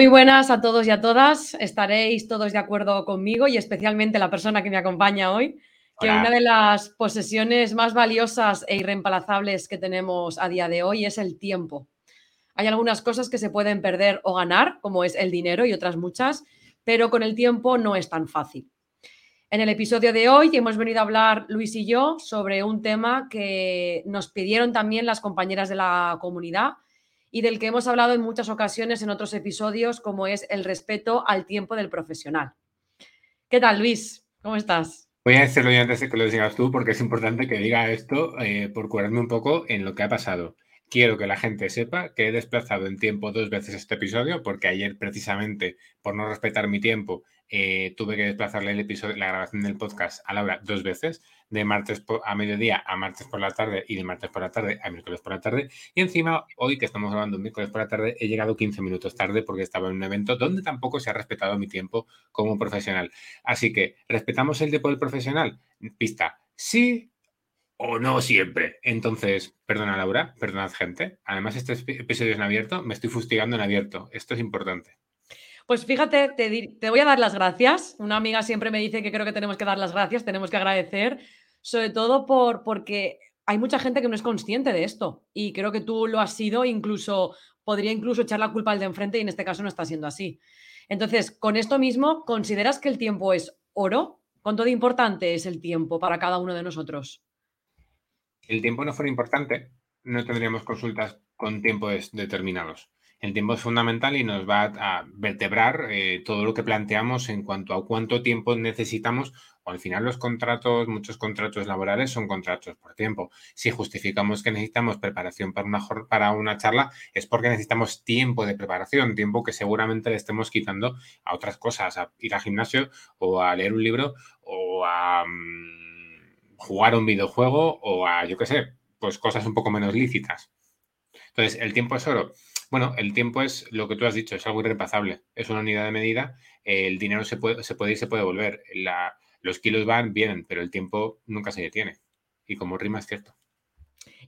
Muy buenas a todos y a todas. Estaréis todos de acuerdo conmigo y especialmente la persona que me acompaña hoy, que una de las posesiones más valiosas e irreemplazables que tenemos a día de hoy es el tiempo. Hay algunas cosas que se pueden perder o ganar, como es el dinero y otras muchas, pero con el tiempo no es tan fácil. En el episodio de hoy hemos venido a hablar Luis y yo sobre un tema que nos pidieron también las compañeras de la comunidad y del que hemos hablado en muchas ocasiones en otros episodios, como es el respeto al tiempo del profesional. ¿Qué tal, Luis? ¿Cómo estás? Voy a decirlo yo antes de que lo digas tú, porque es importante que diga esto eh, por curarme un poco en lo que ha pasado. Quiero que la gente sepa que he desplazado en tiempo dos veces este episodio, porque ayer precisamente, por no respetar mi tiempo, eh, tuve que desplazarle el episodio, la grabación del podcast a Laura dos veces de martes a mediodía a martes por la tarde y de martes por la tarde a miércoles por la tarde. Y encima, hoy que estamos grabando miércoles por la tarde, he llegado 15 minutos tarde porque estaba en un evento donde tampoco se ha respetado mi tiempo como profesional. Así que, ¿respetamos el tiempo del profesional? Pista, sí o no siempre. Entonces, perdona Laura, perdonad gente. Además, este episodio es en abierto, me estoy fustigando en abierto. Esto es importante. Pues fíjate, te, voy a dar las gracias. Una amiga siempre me dice que creo que tenemos que dar las gracias, tenemos que agradecer sobre todo por, porque hay mucha gente que no es consciente de esto y creo que tú lo has sido, incluso podría incluso echar la culpa al de enfrente y en este caso no está siendo así. Entonces, con esto mismo, ¿consideras que el tiempo es oro? ¿Cuánto de importante es el tiempo para cada uno de nosotros? El tiempo no fuera importante, no tendríamos consultas con tiempos determinados. El tiempo es fundamental y nos va a vertebrar eh, todo lo que planteamos en cuanto a cuánto tiempo necesitamos al final los contratos, muchos contratos laborales son contratos por tiempo. Si justificamos que necesitamos preparación para una, para una charla, es porque necesitamos tiempo de preparación, tiempo que seguramente le estemos quitando a otras cosas, a ir al gimnasio o a leer un libro o a mm, jugar un videojuego o a, yo qué sé, pues cosas un poco menos lícitas. Entonces, ¿el tiempo es oro? Bueno, el tiempo es lo que tú has dicho, es algo irrepasable, es una unidad de medida, el dinero se puede, se puede ir, se puede volver. La, los kilos van, vienen, pero el tiempo nunca se detiene. Y como rima es cierto.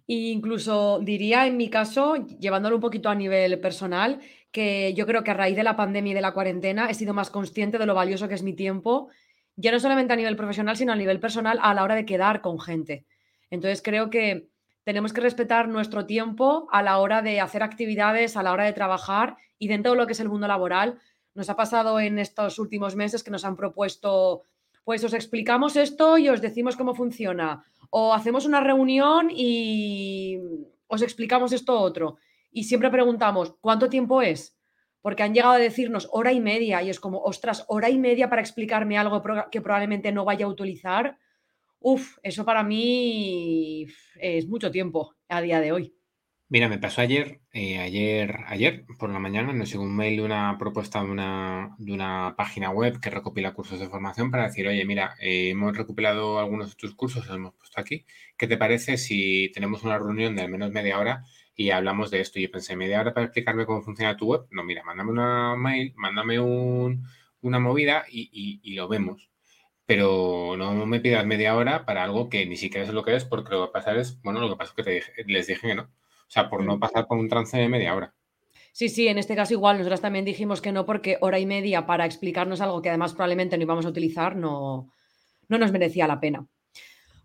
incluso diría en mi caso, llevándolo un poquito a nivel personal, que yo creo que a raíz de la pandemia y de la cuarentena he sido más consciente de lo valioso que es mi tiempo, ya no solamente a nivel profesional, sino a nivel personal a la hora de quedar con gente. Entonces creo que tenemos que respetar nuestro tiempo a la hora de hacer actividades, a la hora de trabajar y dentro de lo que es el mundo laboral. Nos ha pasado en estos últimos meses que nos han propuesto pues os explicamos esto y os decimos cómo funciona. O hacemos una reunión y os explicamos esto otro. Y siempre preguntamos, ¿cuánto tiempo es? Porque han llegado a decirnos hora y media y es como, ostras, hora y media para explicarme algo que probablemente no vaya a utilizar. Uf, eso para mí es mucho tiempo a día de hoy. Mira, me pasó ayer, eh, ayer, ayer por la mañana, nos llegó un mail de una propuesta de una, de una página web que recopila cursos de formación para decir, oye, mira, eh, hemos recopilado algunos de tus cursos, los hemos puesto aquí. ¿Qué te parece si tenemos una reunión de al menos media hora y hablamos de esto? Y yo pensé, ¿media hora para explicarme cómo funciona tu web? No, mira, mándame una mail, mándame un, una movida y, y, lo vemos pero no me pidas media hora para algo que ni siquiera sé lo que es, porque lo que va a pasar es, bueno, lo que pasa es que te les dije que no. O sea, por no mm. pasar por un trance de media hora. Sí, sí, en este caso igual, nosotras también dijimos que no, porque hora y media para explicarnos algo que además probablemente no íbamos a utilizar no, no nos merecía la pena.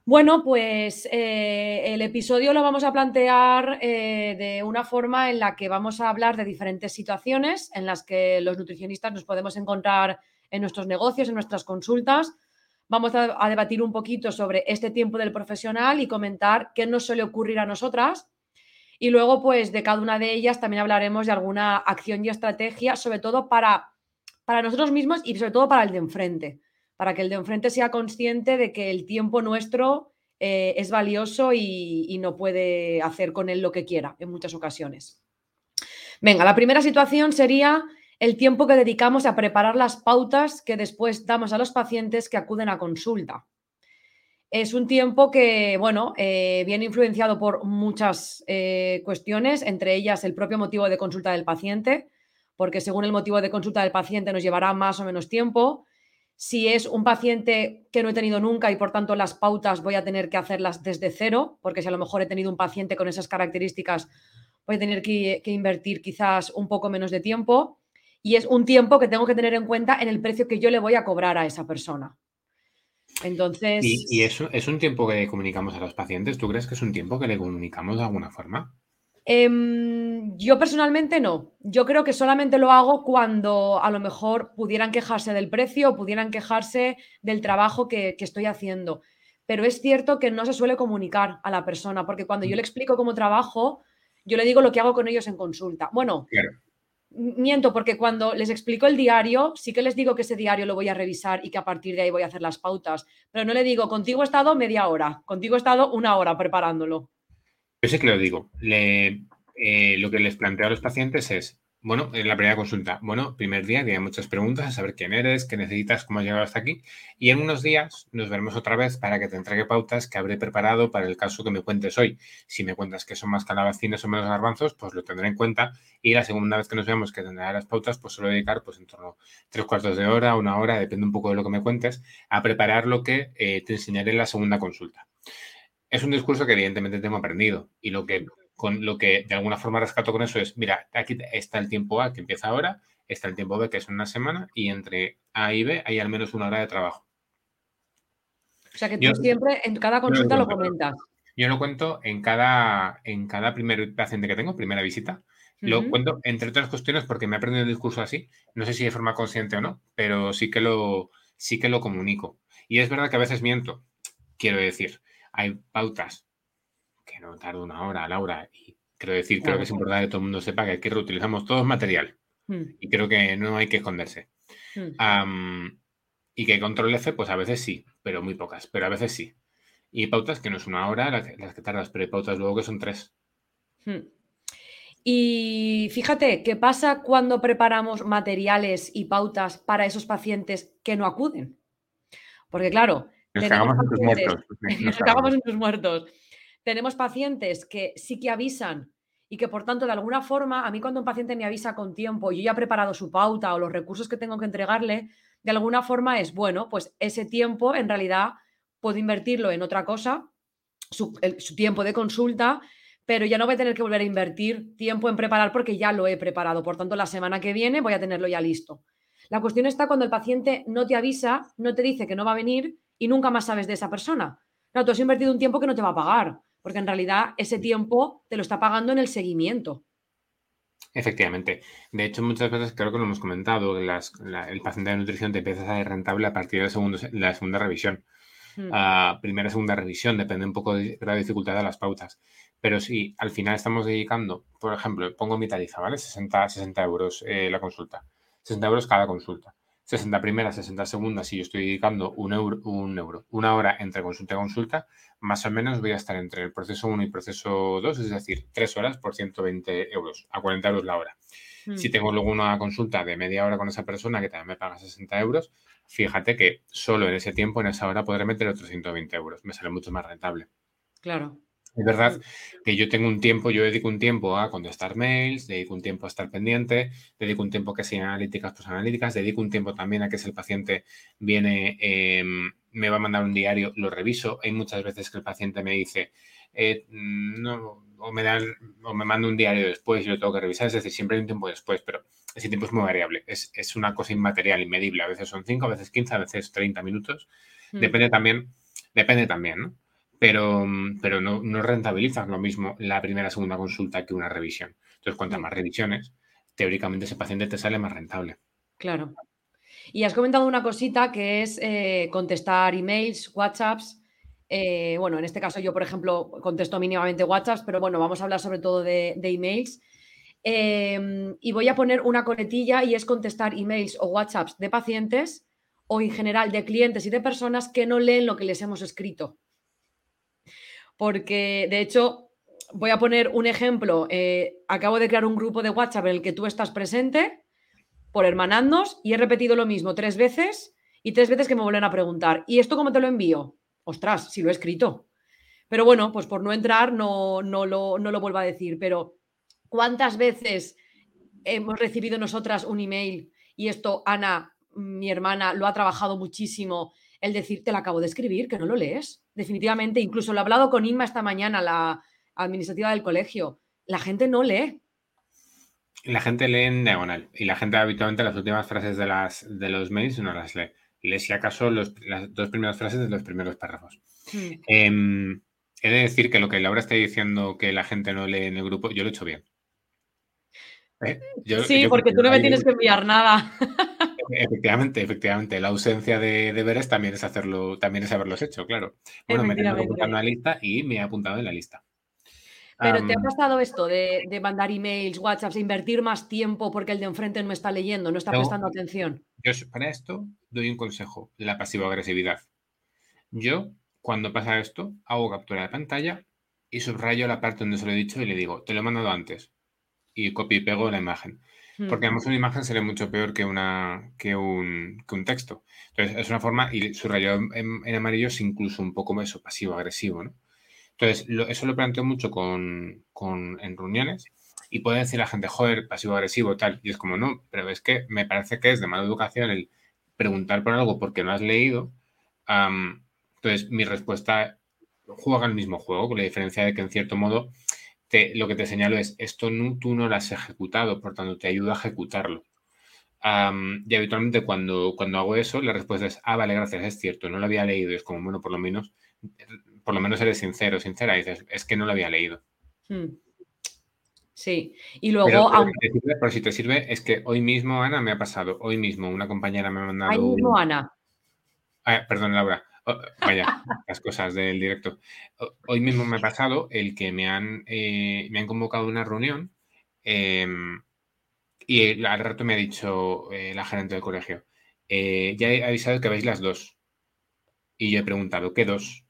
Bueno, pues eh, el episodio lo vamos a plantear eh, de una forma en la que vamos a hablar de diferentes situaciones en las que los nutricionistas nos podemos encontrar en nuestros negocios, en nuestras consultas. Vamos a, debatir un poquito sobre este tiempo del profesional y comentar qué nos suele ocurrir a nosotras y luego, pues de cada una de ellas también hablaremos de alguna acción y estrategia, sobre todo para, para nosotros mismos y sobre todo para el de enfrente, para que el de enfrente sea consciente de que el tiempo nuestro eh, es valioso y no puede hacer con él lo que quiera en muchas ocasiones. Venga, la primera situación sería el tiempo que dedicamos a preparar las pautas que después damos a los pacientes que acuden a consulta. Es un tiempo que, bueno, eh, viene influenciado por muchas eh, cuestiones, entre ellas el propio motivo de consulta del paciente, porque según el motivo de consulta del paciente nos llevará más o menos tiempo. Si es un paciente que no he tenido nunca y por tanto las pautas voy a tener que hacerlas desde cero, porque si a lo mejor he tenido un paciente con esas características, voy a tener que, que invertir quizás un poco menos de tiempo. Y es un tiempo que tengo que tener en cuenta en el precio que yo le voy a cobrar a esa persona. Entonces. ¿Y, eso es un tiempo que comunicamos a los pacientes? ¿Tú crees que es un tiempo que le comunicamos de alguna forma? Em, yo personalmente no. Yo creo que solamente lo hago cuando a lo mejor pudieran quejarse del precio o pudieran quejarse del trabajo que, estoy haciendo. Pero es cierto que no se suele comunicar a la persona, porque cuando yo mm. le explico cómo trabajo, yo le digo lo que hago con ellos en consulta. Bueno, miento, porque cuando les explico el diario, sí que les digo que ese diario lo voy a revisar y que a partir de ahí voy a hacer las pautas, pero no le digo, contigo he estado media hora, contigo he estado una hora preparándolo. Yo sé que lo digo. Eh, lo que les planteo a los pacientes es, bueno, en la primera consulta, bueno, primer día, que hay muchas preguntas, a saber quién eres, qué necesitas, cómo has llegado hasta aquí. Y en unos días nos veremos otra vez para que te entregue pautas que habré preparado para el caso que me cuentes hoy. Si me cuentas que son más calabacines o menos garbanzos, pues lo tendré en cuenta. Y la segunda vez que nos veamos que tendré las pautas, pues suelo dedicar pues en torno a tres cuartos de hora, una hora, depende un poco de lo que me cuentes, a preparar lo que eh, te enseñaré en la segunda consulta. Es un discurso que evidentemente tengo aprendido y lo que con lo que de alguna forma rescato con eso es, mira, aquí está el tiempo A que empieza ahora, está el tiempo B que es una semana y entre A y B hay al menos una hora de trabajo. O sea que tú siempre en cada consulta lo, comentas. Yo lo cuento en cada, en cada primer paciente que tengo, primera visita. Lo cuento entre otras cuestiones porque me he aprendido el discurso así. No sé si de forma consciente o no, pero sí que lo, sí que lo comunico. Y es verdad que a veces miento. Quiero decir, hay pautas que no tarda una hora, Laura. Y quiero decir, creo que es importante que todo el mundo sepa que aquí reutilizamos todo material. Hmm. Y creo que no hay que esconderse. Hmm. y que control F, pues a veces sí, pero muy pocas, pero a veces sí. Y pautas que no es una hora las que, tardas, pero hay pautas luego que son tres. Hmm. Y fíjate, ¿qué pasa cuando preparamos materiales y pautas para esos pacientes que no acuden? Porque claro, nos cagamos en tus muertos. Nos cagamos en tus muertos tenemos pacientes que sí que avisan y que por tanto de alguna forma, a mí cuando un paciente me avisa con tiempo y yo ya he preparado su pauta o los recursos que tengo que entregarle, de alguna forma es, bueno, pues ese tiempo en realidad puedo invertirlo en otra cosa, su, tiempo de consulta, pero ya no voy a tener que volver a invertir tiempo en preparar porque ya lo he preparado. Por tanto, la semana que viene voy a tenerlo ya listo. La cuestión está cuando el paciente no te avisa, no te dice que no va a venir y nunca más sabes de esa persona. Claro, tú has invertido un tiempo que no te va a pagar porque en realidad ese tiempo te lo está pagando en el seguimiento. Efectivamente. De hecho, muchas veces creo que lo hemos comentado, el paciente de nutrición te empieza a ser rentable a partir de la, segunda revisión. Hmm. Ah, primera, segunda revisión, depende un poco de la dificultad de las pautas. Pero si al final estamos dedicando, por ejemplo, pongo mi tarifa, ¿vale? 60, 60 euros eh, la consulta. 60 euros cada consulta. 60 primeras, 60 segundas, si yo estoy dedicando un euro, un euro, una hora entre consulta y consulta, más o menos voy a estar entre el proceso 1 y proceso 2, es decir, 3 horas por 120 euros, a 40 euros la hora. Si mm. tengo luego una consulta de media hora con esa persona que también me paga 60 euros, fíjate que solo en ese tiempo, en esa hora, podré meter otros 120 euros. Me sale mucho más rentable. Claro. Es verdad que yo tengo un tiempo, yo dedico un tiempo a contestar mails, dedico un tiempo a estar pendiente, dedico un tiempo a que sean analíticas, pues analíticas, dedico un tiempo también a que si el paciente viene, em, me va a mandar un diario, lo reviso. Hay muchas veces que el paciente me dice, eh, no, o me, da, o me manda un diario después y lo tengo que revisar, es decir, siempre hay un tiempo después, pero ese tiempo es muy variable, es, es una cosa inmaterial, inmedible, a veces son 5, a veces 15, a veces 30 minutos, mm. depende también, depende también, ¿no? Pero, mm, pero no, no rentabilizas lo mismo la primera segunda consulta que una revisión. Entonces, cuantas más revisiones, teóricamente ese paciente te sale más rentable. Claro. Y has comentado una cosita que es eh, contestar emails, WhatsApps. Eh, bueno, en este caso yo, por ejemplo, contesto mínimamente WhatsApps, pero bueno, vamos a hablar sobre todo de, emails. Em, y voy a poner una coletilla y es contestar emails o WhatsApps de pacientes o en general de clientes y de personas que no leen lo que les hemos escrito porque de hecho voy a poner un ejemplo. Eh, acabo de crear un grupo de WhatsApp en el que tú estás presente por hermanarnos y he repetido lo mismo tres veces y tres veces que me vuelven a preguntar. ¿Y esto cómo te lo envío? Ostras, si lo he escrito. Pero bueno, pues por no entrar no, no, lo, no lo vuelvo a decir. Pero ¿cuántas veces hemos recibido nosotras un email y esto Ana, mi hermana, lo ha trabajado muchísimo el decir, te lo acabo de escribir, que no lo lees. Definitivamente, incluso lo he hablado con Inma esta mañana, la administrativa del colegio. La gente no lee. La gente lee en diagonal y la gente habitualmente las últimas frases de, las, de los mails no las lee. Lee si acaso las dos primeras frases de los primeros párrafos. Hmm. Em, he de decir que lo que Laura está diciendo que la gente no lee en el grupo, yo lo he hecho bien. ¿Eh? sí, porque tú no me tienes que enviar nada. Efectivamente, efectivamente. La ausencia de deberes también es hacerlo, también es haberlos hecho, claro. Bueno, me tengo que apuntar una lista y me he apuntado en la lista. Pero ¿te ha pasado esto de, mandar emails, WhatsApps, invertir más tiempo porque el de enfrente no está leyendo, no está prestando atención? Yo para esto doy un consejo, la pasiva agresividad. Yo, cuando pasa esto, hago captura de pantalla y subrayo la parte donde se lo he dicho y le digo, te lo he mandado antes. Y copio y pego la imagen. Porque además una imagen sería mucho peor que, una, que, un, que un texto. Entonces, es una forma, y subrayo en, en amarillo es incluso un poco eso, pasivo-agresivo, ¿no? Entonces, eso lo planteo mucho con, en reuniones y puede decir la gente, joder, pasivo-agresivo, tal. Y es como, no, pero es que me parece que es de mala educación el preguntar por algo porque no has leído. entonces, mi respuesta juega el mismo juego, con la diferencia de que en cierto modo te, lo que te señalo es, esto no, tú no lo has ejecutado, por tanto, te ayuda a ejecutarlo. y habitualmente cuando, cuando hago eso, la respuesta es, ah, vale, gracias, es cierto, no lo había leído. es como, bueno, por lo menos por lo menos eres sincero, sincera, y dices, es que no lo había leído. Hmm. Sí, y luego... Pero, si te sirve, es que hoy mismo, Ana, me ha pasado, hoy mismo una compañera me ha mandado... Hoy mismo, Ana. Ah, perdón, Laura. Oh, vaya, las cosas del directo. Hoy mismo me ha pasado el que me han, eh, me han convocado a una reunión em, y al rato me ha dicho eh, la gerente del colegio, eh, ya he avisado que veis las dos. Y yo he preguntado, ¿qué dos?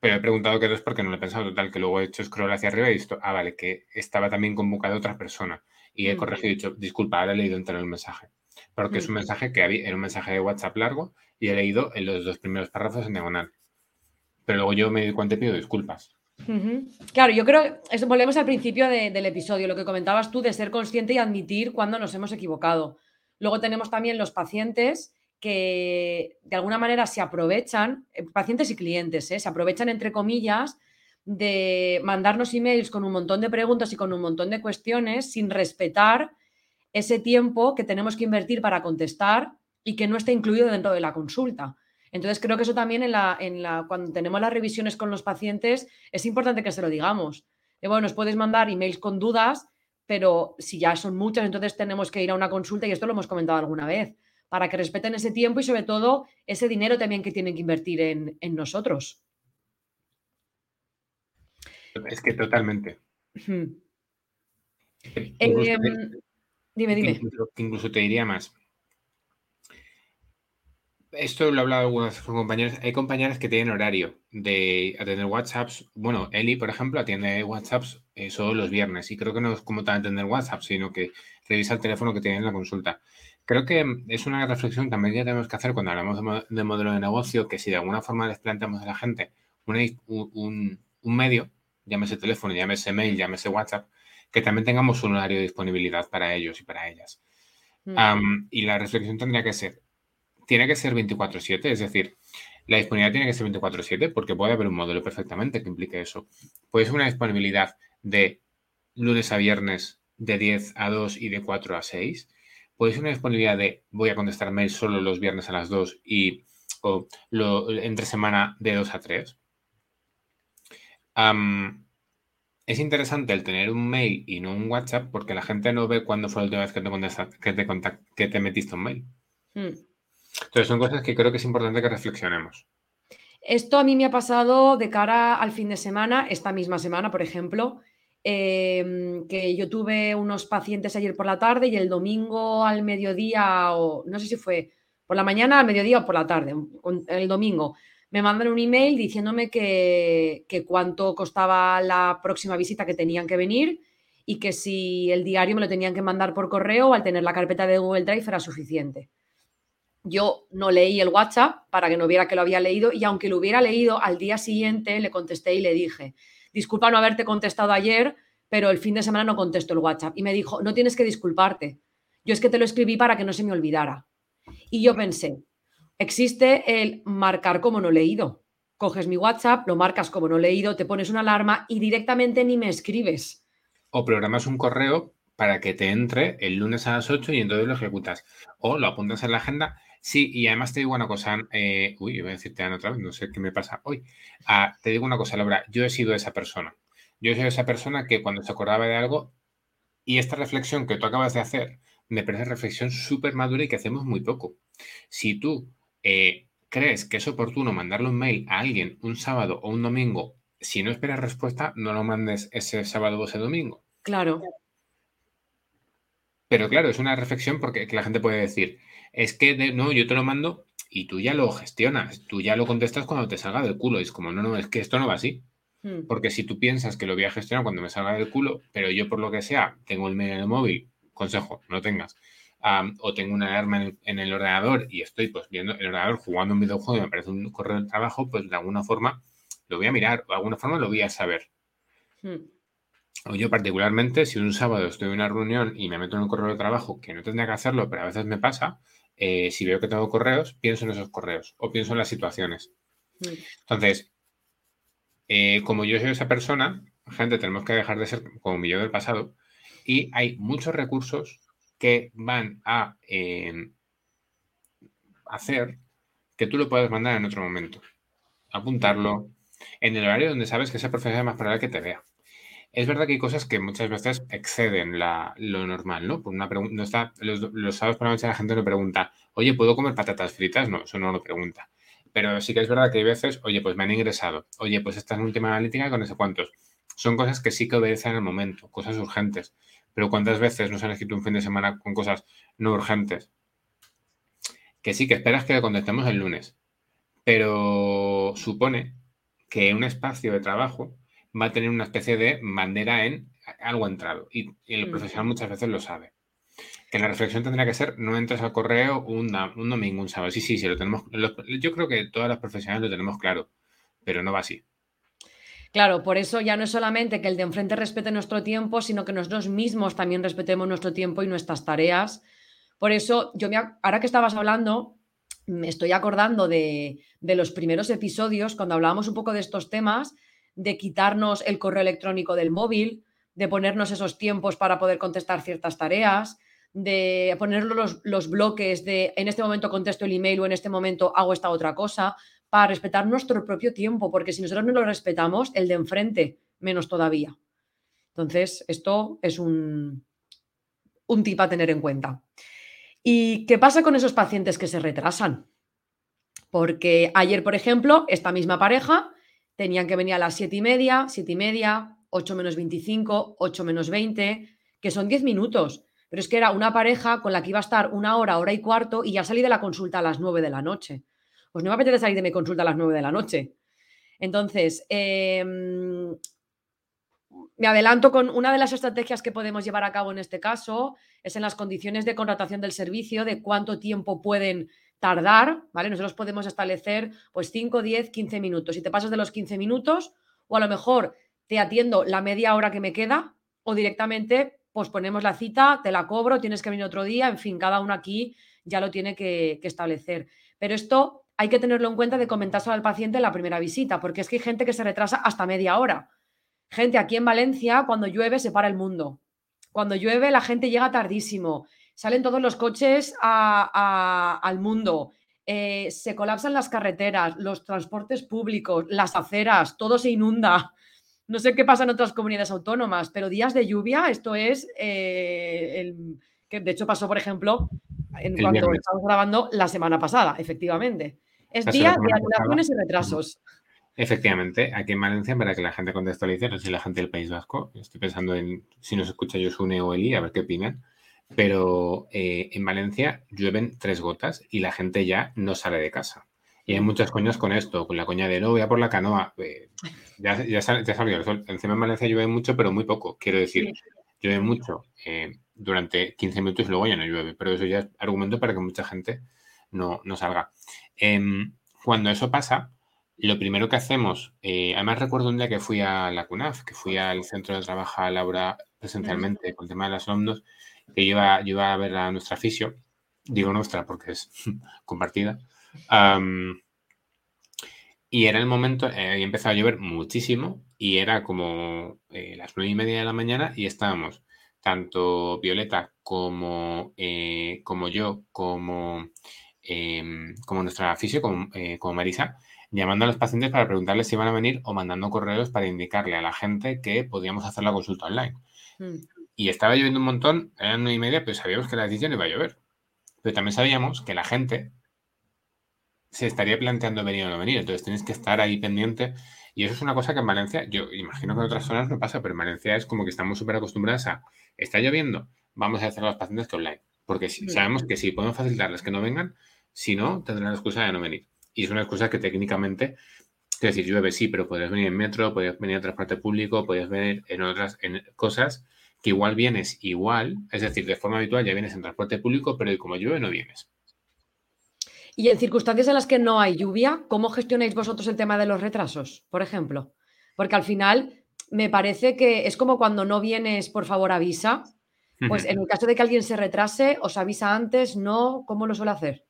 Pero he preguntado qué dos porque no lo he pensado total, que luego he hecho scroll hacia arriba y he visto, ah, vale, que estaba también convocada otra persona. Y he mm. corregido y dicho, disculpa, ahora he leído entero el mensaje. Porque es un mensaje que había, era un mensaje de WhatsApp largo y he leído en los dos primeros párrafos en diagonal. Pero luego yo me di cuenta y pido disculpas. Claro, yo creo, eso, volvemos al principio del episodio, lo que comentabas tú de ser consciente y admitir cuando nos hemos equivocado. Luego tenemos también los pacientes que de alguna manera se aprovechan, eh, pacientes y clientes, ¿eh? se aprovechan entre comillas de mandarnos emails con un montón de preguntas y con un montón de cuestiones sin respetar ese tiempo que tenemos que invertir para contestar y que no está incluido dentro de la consulta. Entonces creo que eso también en la, en la, cuando tenemos las revisiones con los pacientes es importante que se lo digamos. Y bueno, nos puedes mandar emails con dudas, pero si ya son muchas, entonces tenemos que ir a una consulta y esto lo hemos comentado alguna vez para que respeten ese tiempo y sobre todo ese dinero también que tienen que invertir en, nosotros. Es que totalmente. Dime, dime. Incluso, te diría más. Esto lo he hablado algunas con compañeros. Hay compañeras que tienen horario de atender WhatsApps. Bueno, Eli, por ejemplo, atiende WhatsApps eh, solo los viernes. Y creo que no es como tal atender WhatsApp, sino que revisa el teléfono que tiene en la consulta. Creo que es una reflexión también que tenemos que hacer cuando hablamos de, modelo de negocio, que si de alguna forma les planteamos a la gente un, medio, llámese teléfono, llámese mail, llámese WhatsApp, que también tengamos un horario de disponibilidad para ellos y para ellas. Mm. y la reflexión tendría que ser, tiene que ser 24/7, es decir, la disponibilidad tiene que ser 24/7 porque puede haber un modelo perfectamente que implique eso. Puede ser una disponibilidad de lunes a viernes de 10 a 2 y de 4 a 6 puede ser una disponibilidad de voy a contestar mail solo los viernes a las 2 y o lo, entre semana de 2 a 3. Es interesante el tener un mail y no un WhatsApp porque la gente no ve cuándo fue la última vez que te, que te, que te metiste un mail. Hmm. Entonces son cosas que creo que es importante que reflexionemos. Esto a mí me ha pasado de cara al fin de semana, esta misma semana, por ejemplo, Em, que yo tuve unos pacientes ayer por la tarde y el domingo al mediodía, o no sé si fue por la mañana, al mediodía o por la tarde, el domingo, me mandan un email diciéndome que, cuánto costaba la próxima visita que tenían que venir y que si el diario me lo tenían que mandar por correo al tener la carpeta de Google Drive era suficiente. Yo no leí el WhatsApp para que no viera que lo había leído y aunque lo hubiera leído, al día siguiente le contesté y le dije, disculpa no haberte contestado ayer, pero el fin de semana no contesto el WhatsApp. Y me dijo, no tienes que disculparte. Yo es que te lo escribí para que no se me olvidara. Y yo pensé, existe el marcar como no leído. Coges mi WhatsApp, lo marcas como no leído, te pones una alarma y directamente ni me escribes. O programas un correo para que te entre el lunes a las 8 y entonces lo ejecutas. O lo apuntas en la agenda. Sí, y además te digo una cosa, eh, uy, voy a decirte otra vez, no sé qué me pasa hoy. Ah, te digo una cosa, Laura, yo he sido esa persona. Yo he sido esa persona que cuando se acordaba de algo, y esta reflexión que tú acabas de hacer, me parece reflexión súper madura y que hacemos muy poco. Si tú eh, crees que es oportuno mandarle un mail a alguien un sábado o un domingo, si no esperas respuesta, no lo mandes ese sábado o ese domingo. Claro. Pero claro, es una reflexión porque la gente puede decir, es que no, yo te lo mando y tú ya lo gestionas, tú ya lo contestas cuando te salga del culo. Y es como, no, no, es que esto no va así. Hmm. Porque si tú piensas que lo voy a gestionar cuando me salga del culo, pero yo por lo que sea tengo el mail en el móvil, consejo, no tengas, o tengo una alarma en el, ordenador y estoy pues viendo el ordenador jugando un videojuego y me parece un correo de trabajo, pues de alguna forma lo voy a mirar o de alguna forma lo voy a saber. Hmm. O yo particularmente, si un sábado estoy en una reunión y me meto en un correo de trabajo, que no tendría que hacerlo, pero a veces me pasa, eh, si veo que tengo correos, pienso en esos correos o pienso en las situaciones. Hmm. Entonces, eh, como yo soy esa persona, gente, tenemos que dejar de ser como mi yo del pasado y hay muchos recursos que van a em, hacer que tú lo puedas mandar en otro momento. Apuntarlo en el horario donde sabes que esa profesor es más probable que te vea. Es verdad que hay cosas que muchas veces exceden lo normal, ¿no? Por una no está, los, los sábados por la noche la gente no pregunta, oye, ¿puedo comer patatas fritas? No, eso no lo pregunta. Pero sí que es verdad que hay veces, oye, pues me han ingresado, oye, pues esta es una última analítica con ese cuántos. Son cosas que sí que obedecen en el momento, cosas urgentes. Pero ¿cuántas veces nos han escrito un fin de semana con cosas no urgentes? Que sí, que esperas que le contestemos el lunes. Pero supone que un espacio de trabajo va a tener una especie de bandera en algo entrado. Y, el profesional muchas veces lo sabe. Que la reflexión tendría que ser, no entres al correo un, un domingo, un sábado. Sí, sí, sí, lo tenemos. yo creo que todas las profesionales lo tenemos claro, pero no va así. Claro, por eso ya no es solamente que el de enfrente respete nuestro tiempo, sino que nosotros mismos también respetemos nuestro tiempo y nuestras tareas. Por eso, yo me, ahora que estabas hablando, me estoy acordando de, de los primeros episodios, cuando hablábamos un poco de estos temas, de quitarnos el correo electrónico del móvil, de ponernos esos tiempos para poder contestar ciertas tareas, de poner los, los, bloques de en este momento contesto el email o en este momento hago esta otra cosa, para respetar nuestro propio tiempo, porque si nosotros no lo respetamos, el de enfrente menos todavía. Entonces, esto es un, un tip a tener en cuenta. ¿Y qué pasa con esos pacientes que se retrasan? Porque ayer, por ejemplo, esta misma pareja tenían que venir a las 7 y media, 7 y media, 8 menos 25, 8 menos 20, que son 10 minutos. Pero es que era una pareja con la que iba a estar una hora, hora y cuarto y ya salí de la consulta a las 9 de la noche. Pues no me apetece salir de mi consulta a las 9 de la noche. Entonces, em, me adelanto con una de las estrategias que podemos llevar a cabo en este caso, es en las condiciones de contratación del servicio, de cuánto tiempo pueden tardar, ¿vale? Nosotros podemos establecer pues 5, 10, 15 minutos. Si te pasas de los 15 minutos, o a lo mejor te atiendo la media hora que me queda, o directamente pues ponemos la cita, te la cobro, tienes que venir otro día, en fin, cada uno aquí ya lo tiene que, establecer. Pero esto hay que tenerlo en cuenta de comentárselo al paciente en la primera visita, porque es que hay gente que se retrasa hasta media hora. Gente, aquí en Valencia, cuando llueve, se para el mundo. Cuando llueve, la gente llega tardísimo salen todos los coches al mundo, eh, se colapsan las carreteras, los transportes públicos, las aceras, todo se inunda. No sé qué pasa en otras comunidades autónomas, pero días de lluvia, esto es, eh, el, que de hecho pasó, por ejemplo, en cuanto estamos grabando la semana pasada, efectivamente. Es día de anulaciones y retrasos. Efectivamente, aquí en Valencia, para que la gente contextualice, no sé si la gente del País Vasco, estoy pensando en si nos escucha Josune o Eli, a ver qué opinan pero eh, en Valencia llueven tres gotas y la gente ya no sale de casa. Y hay muchas coñas con esto, con la coña de no, voy a por la canoa. Eh, ya, ya, salió el sol. Encima en Valencia llueve mucho, pero muy poco. Quiero decir, llueve mucho eh, durante 15 minutos y luego ya no llueve. Pero eso ya es argumento para que mucha gente no, no salga. Em, cuando eso pasa, lo primero que hacemos, además recuerdo un día que fui a la CUNAF, que fui al centro de trabajo a Laura presencialmente con el tema de las alumnos, que iba, iba a ver a nuestra fisio, digo nuestra porque es compartida, y era el momento, eh, empezado a llover muchísimo y era como eh, las nueve y media de la mañana y estábamos tanto Violeta como, eh, como yo, como, em, como nuestra fisio, como, eh, como Marisa, llamando a los pacientes para preguntarles si iban a venir o mandando correos para indicarle a la gente que podíamos hacer la consulta online. Mm. Y estaba lloviendo un montón, eran nueve y media, pero sabíamos que la decisión iba a llover. Pero también sabíamos que la gente se estaría planteando venir o no venir. Entonces tienes que estar ahí pendiente. Y eso es una cosa que en Valencia, yo imagino que en otras zonas no pasa, pero en Valencia es como que estamos súper acostumbrados a, está lloviendo, vamos a hacer a los pacientes que online. Porque si, sabemos que si podemos facilitarles que no vengan, si no, tendrán la excusa de no venir. Y es una excusa que técnicamente, es decir, llueve sí, pero podrías venir en metro, podrías venir en transporte público, podrías venir en otras en cosas que igual vienes igual, es decir, de forma habitual ya vienes en transporte público, pero como llueve no vienes. Y en circunstancias en las que no hay lluvia, ¿cómo gestionáis vosotros el tema de los retrasos, por ejemplo? Porque al final me parece que es como cuando no vienes, por favor, avisa. Pues en el caso de que alguien se retrase, os avisa antes, ¿no? ¿Cómo lo suele hacer?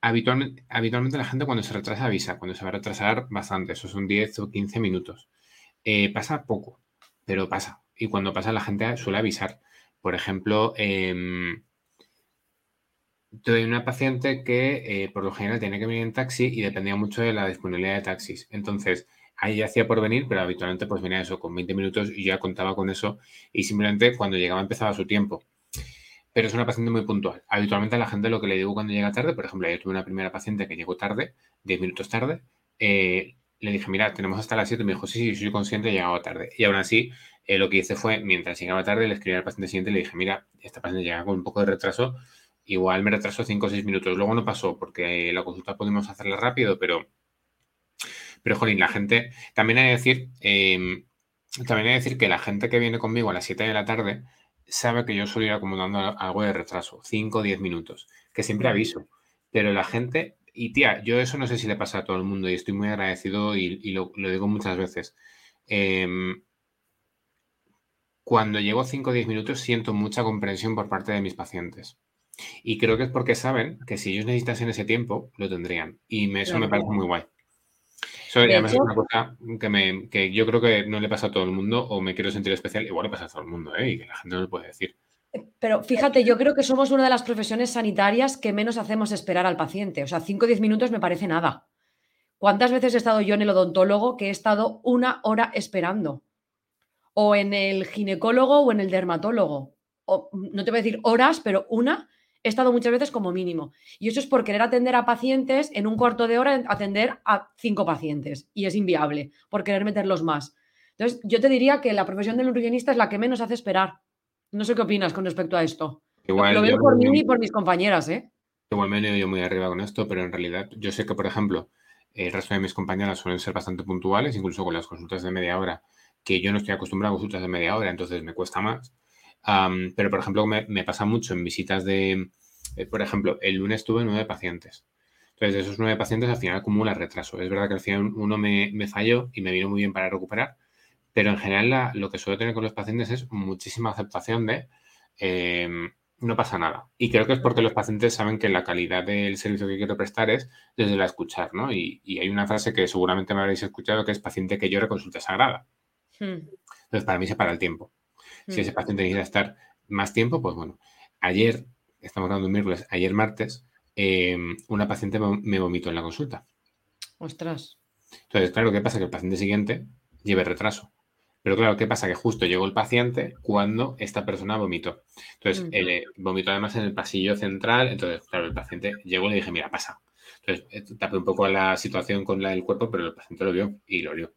Habitualmente, la gente cuando se retrasa avisa, cuando se va a retrasar bastante, eso son 10 o 15 minutos. Eh, pasa poco, pero pasa. Y cuando pasa la gente suele avisar. Por ejemplo, eh, tuve una paciente que eh, por lo general tenía que venir en taxi y dependía mucho de la disponibilidad de taxis. Entonces, ahí hacía por venir, pero habitualmente pues venía eso con 20 minutos y ya contaba con eso y simplemente cuando llegaba empezaba su tiempo. Pero es una paciente muy puntual. Habitualmente a la gente lo que le digo cuando llega tarde, por ejemplo, yo tuve una primera paciente que llegó tarde, 10 minutos tarde, eh, le dije, mira, tenemos hasta las 7, me dijo, sí, sí, soy consciente, he llegado tarde. Y aún así, eh, lo que hice fue, mientras llegaba tarde, le escribí al paciente siguiente y le dije, mira, esta paciente llega con un poco de retraso, igual me retrasó 5 o 6 minutos. Luego no pasó porque la consulta pudimos hacerla rápido, pero, pero jolín, la gente, también hay que decir, em, también hay que decir que la gente que viene conmigo a las 7 de la tarde sabe que yo suelo ir acomodando algo de retraso, 5 o 10 minutos, que siempre aviso. Pero la gente, y tía, yo eso no sé si le pasa a todo el mundo y estoy muy agradecido y, lo, digo muchas veces. Em, cuando llego 5 o 10 minutos siento mucha comprensión por parte de mis pacientes. Y creo que es porque saben que si ellos necesitasen ese tiempo, lo tendrían. Y eso me parece muy guay. Eso es una cosa que, me, que yo creo que no le pasa a todo el mundo o me quiero sentir especial. Igual le pasa a todo el mundo, ¿eh? Y que la gente no lo puede decir. Pero fíjate, yo creo que somos una de las profesiones sanitarias que menos hacemos esperar al paciente. O sea, 5 o 10 minutos me parece nada. ¿Cuántas veces he estado yo en el odontólogo que he estado una hora esperando? O en el ginecólogo o en el dermatólogo. O, no te voy a decir horas, pero una he estado muchas veces como mínimo. Y eso es por querer atender a pacientes, en un cuarto de hora atender a cinco pacientes. Y es inviable, por querer meterlos más. Entonces, yo te diría que la profesión del nutricionista es la que menos hace esperar. No sé qué opinas con respecto a esto. Igual, lo, veo por mí y por mis compañeras, ¿eh? Igual me he ido yo muy arriba con esto, pero en realidad yo sé que, por ejemplo, el resto de mis compañeras suelen ser bastante puntuales, incluso con las consultas de media hora, que yo no estoy acostumbrado a consultas de media hora, entonces me cuesta más pero, por ejemplo, me, pasa mucho en visitas de, eh, por ejemplo, el lunes tuve nueve pacientes. Entonces, de esos nueve pacientes al final acumula retraso. Es verdad que al final uno me, falló y me vino muy bien para recuperar, pero en general lo que suelo tener con los pacientes es muchísima aceptación de em, no pasa nada. Y creo que es porque los pacientes saben que la calidad del servicio que quiero prestar es desde la escuchar, ¿no? Y, hay una frase que seguramente me habréis escuchado que es paciente que llore consulta sagrada. Hmm. Entonces, para mí se para el tiempo. Si ese paciente necesita estar más tiempo, pues bueno. Ayer, estamos hablando de miércoles, ayer martes, em, una paciente me vomitó en la consulta. Ostras. Entonces, claro, ¿qué pasa? Que el paciente siguiente lleve retraso. Pero claro, ¿qué pasa? Que justo llegó el paciente cuando esta persona vomitó. Entonces, mm. eh, vomitó además en el pasillo central. Entonces, claro, el paciente llegó y le dije, mira, pasa. Entonces, eh, tapé un poco la situación con la del cuerpo, pero el paciente lo vio y lo vio.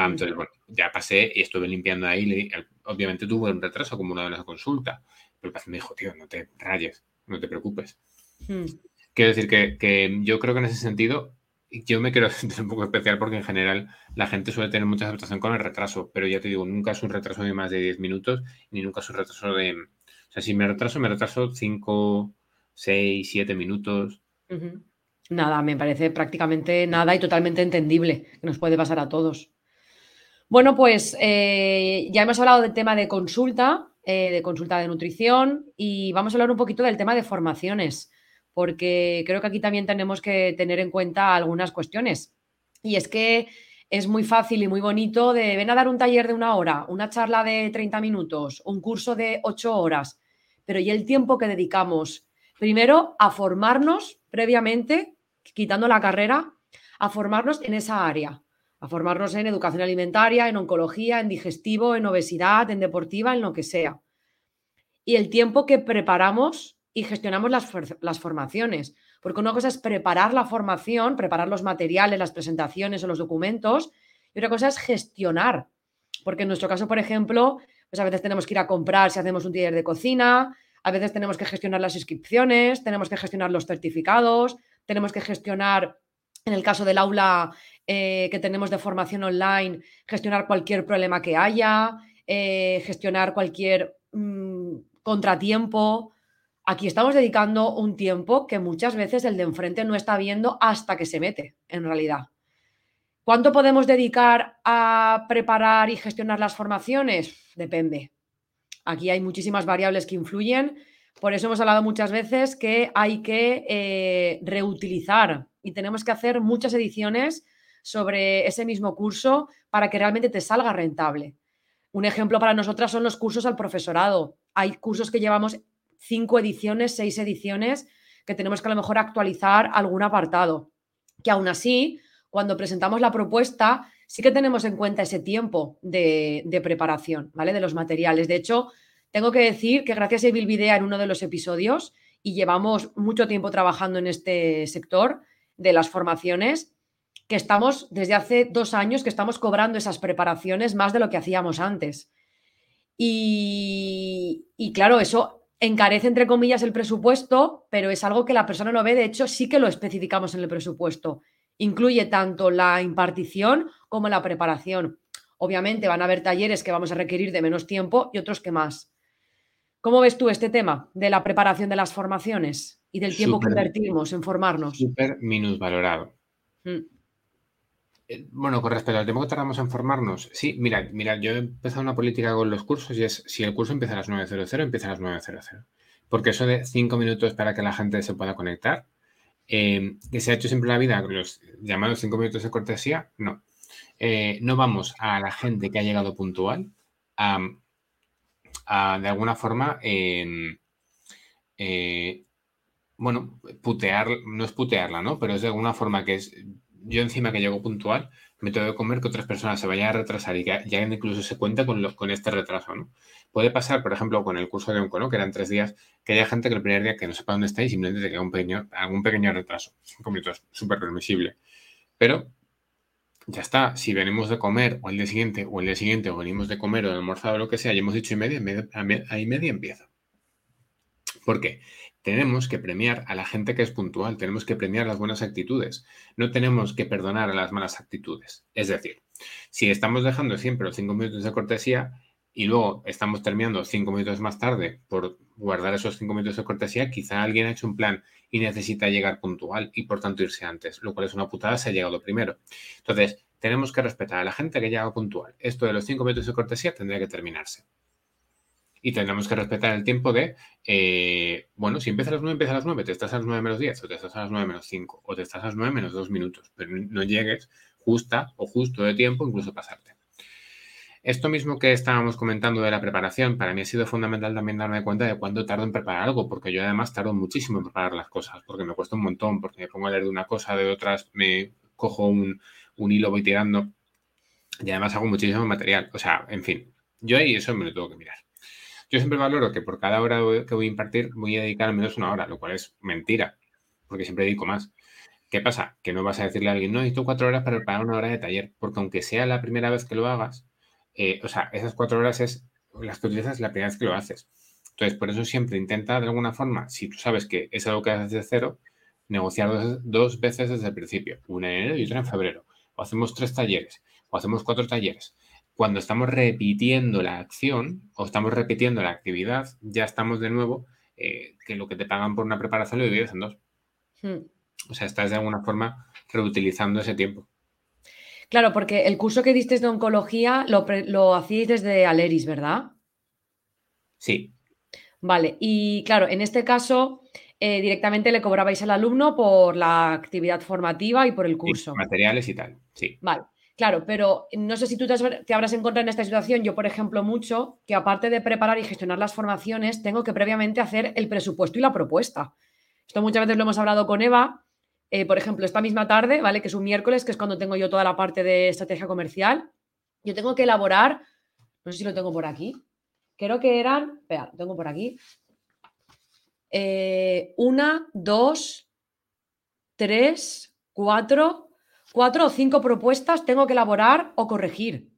Ah, entonces, bueno, ya pasé y estuve limpiando ahí. Obviamente tuvo un retraso como una de las consultas, pero el paciente me dijo, tío, no te rayes, no te preocupes. Mm. Quiero decir que, yo creo que en ese sentido yo me quiero sentir un poco especial porque en general la gente suele tener mucha aceptación con el retraso, pero ya te digo, nunca es un retraso de más de 10 minutos, ni nunca es un retraso de... O sea, si me retraso, me retraso 5, 6, 7 minutos. Nada, me parece prácticamente nada y totalmente entendible que nos puede pasar a todos. Bueno, pues eh, ya hemos hablado del tema de consulta, eh, de consulta de nutrición y vamos a hablar un poquito del tema de formaciones, porque creo que aquí también tenemos que tener en cuenta algunas cuestiones. Y es que es muy fácil y muy bonito de ven a dar un taller de una hora, una charla de 30 minutos, un curso de 8 horas, pero ¿y el tiempo que dedicamos? Primero, a formarnos previamente, quitando la carrera, a formarnos en esa área, a formarnos en educación alimentaria, en oncología, en digestivo, en obesidad, en deportiva, en lo que sea. Y el tiempo que preparamos y gestionamos las, las formaciones. Porque una cosa es preparar la formación, preparar los materiales, las presentaciones o los documentos, y otra cosa es gestionar. Porque en nuestro caso, por ejemplo, pues a veces tenemos que ir a comprar si hacemos un taller de cocina, a veces tenemos que gestionar las inscripciones, tenemos que gestionar los certificados, tenemos que gestionar, en el caso del aula eh, que tenemos de formación online, gestionar cualquier problema que haya, eh, gestionar cualquier mm, contratiempo. Aquí estamos dedicando un tiempo que muchas veces el de enfrente no está viendo hasta que se mete, en realidad. ¿Cuánto podemos dedicar a preparar y gestionar las formaciones? Depende. Aquí hay muchísimas variables que influyen. Por eso hemos hablado muchas veces que hay que eh, reutilizar y tenemos que hacer muchas ediciones sobre ese mismo curso para que realmente te salga rentable. Un ejemplo para nosotras son los cursos al profesorado. Hay cursos que llevamos cinco ediciones, seis ediciones, que tenemos que a lo mejor actualizar algún apartado. Que aún así, cuando presentamos la propuesta, sí que tenemos en cuenta ese tiempo de, preparación, ¿vale? De los materiales. De hecho, tengo que decir que gracias a Bilbidea en uno de los episodios, y llevamos mucho tiempo trabajando en este sector de las formaciones, que estamos desde hace dos años que estamos cobrando esas preparaciones más de lo que hacíamos antes. Y, y claro, eso encarece, entre comillas, el presupuesto, pero es algo que la persona no ve. De hecho, sí que lo especificamos en el presupuesto. Incluye tanto la impartición como la preparación. Obviamente van a haber talleres que vamos a requerir de menos tiempo y otros que más. ¿Cómo ves tú este tema de la preparación de las formaciones y del tiempo que invertimos en formarnos? Súper minusvalorado. Mm. Eh, bueno, con respecto al tiempo que tardamos en formarnos, sí, mira, mira, yo he empezado una política con los cursos y es, si el curso empieza a las 9.00, empieza a las 9.00. Porque eso de cinco minutos para que la gente se pueda conectar, eh, que se ha hecho siempre en la vida, los llamados cinco minutos de cortesía, no. Eh, no vamos a la gente que ha llegado puntual a, de alguna forma, bueno, putear, no es putearla, ¿no? Pero es de alguna forma que es yo encima que llego puntual, me tengo que comer que otras personas se vayan a retrasar y que ya incluso se cuenta con, con este retraso, ¿no? Puede pasar, por ejemplo, con el curso de Onco, ¿no? Que eran tres días, que haya gente que el primer día que no sepa dónde está y simplemente te queda un pequeño, algún pequeño retraso. Cinco minutos, súper permisible. Pero ya está, si venimos de comer o el día siguiente o el día siguiente o venimos de comer o de almorzado o lo que sea y hemos dicho y media, ahí media empieza. ¿Por qué? Tenemos que premiar a la gente que es puntual, tenemos que premiar las buenas actitudes, no tenemos que perdonar a las malas actitudes. Es decir, si estamos dejando siempre los cinco minutos de cortesía y luego estamos terminando cinco minutos más tarde por guardar esos cinco minutos de cortesía, quizá alguien ha hecho un plan y necesita llegar puntual y por tanto irse antes, lo cual es una putada, se ha llegado primero. Entonces, tenemos que respetar a la gente que llega puntual. Esto de los cinco minutos de cortesía tendría que terminarse y tendremos que respetar el tiempo de, eh, bueno, si empieza a las 9, empieza a las 9, te estás a las 9 menos 10, o te estás a las 9 menos 5, o te estás a las 9 menos 2 minutos, pero no llegues justa o justo de tiempo, incluso pasarte. Esto mismo que estábamos comentando de la preparación, para mí ha sido fundamental también darme cuenta de cuánto tardo en preparar algo, porque yo además tardo muchísimo en preparar las cosas, porque me cuesta un montón, porque me pongo a leer de una cosa, de otras, me cojo un, un hilo, voy tirando, y además hago muchísimo material. O sea, en fin, yo ahí eso me lo tengo que mirar. Yo siempre valoro que por cada hora que voy a impartir voy a dedicar al menos una hora, lo cual es mentira, porque siempre dedico más. ¿Qué pasa? Que no vas a decirle a alguien, no, necesito cuatro horas para preparar una hora de taller, porque aunque sea la primera vez que lo hagas, eh, o sea, esas cuatro horas es las que utilizas la primera vez que lo haces. Entonces, por eso siempre intenta de alguna forma, si tú sabes que es algo que haces de cero, negociar dos, dos veces desde el principio, una en enero y otra en febrero. O hacemos tres talleres, o hacemos cuatro talleres cuando estamos repitiendo la acción o estamos repitiendo la actividad, ya estamos de nuevo eh, que lo que te pagan por una preparación lo divides en dos. Hmm. O sea, estás de alguna forma reutilizando ese tiempo. Claro, porque el curso que diste de oncología lo, lo hacíais desde Aleris, ¿verdad? Sí. Vale, y claro, en este caso eh, directamente le cobrabais al alumno por la actividad formativa y por el curso. materiales y tal, sí. Vale. Claro, pero no sé si tú te, habrás encontrado en esta situación. Yo, por ejemplo, mucho que aparte de preparar y gestionar las formaciones, tengo que previamente hacer el presupuesto y la propuesta. Esto muchas veces lo hemos hablado con Eva. Eh, por ejemplo, esta misma tarde, ¿vale? Que es un miércoles, que es cuando tengo yo toda la parte de estrategia comercial. Yo tengo que elaborar, no sé si lo tengo por aquí. Creo que eran, espera, lo tengo por aquí. Eh, una, dos, tres, cuatro, cuatro o cinco propuestas tengo que elaborar o corregir.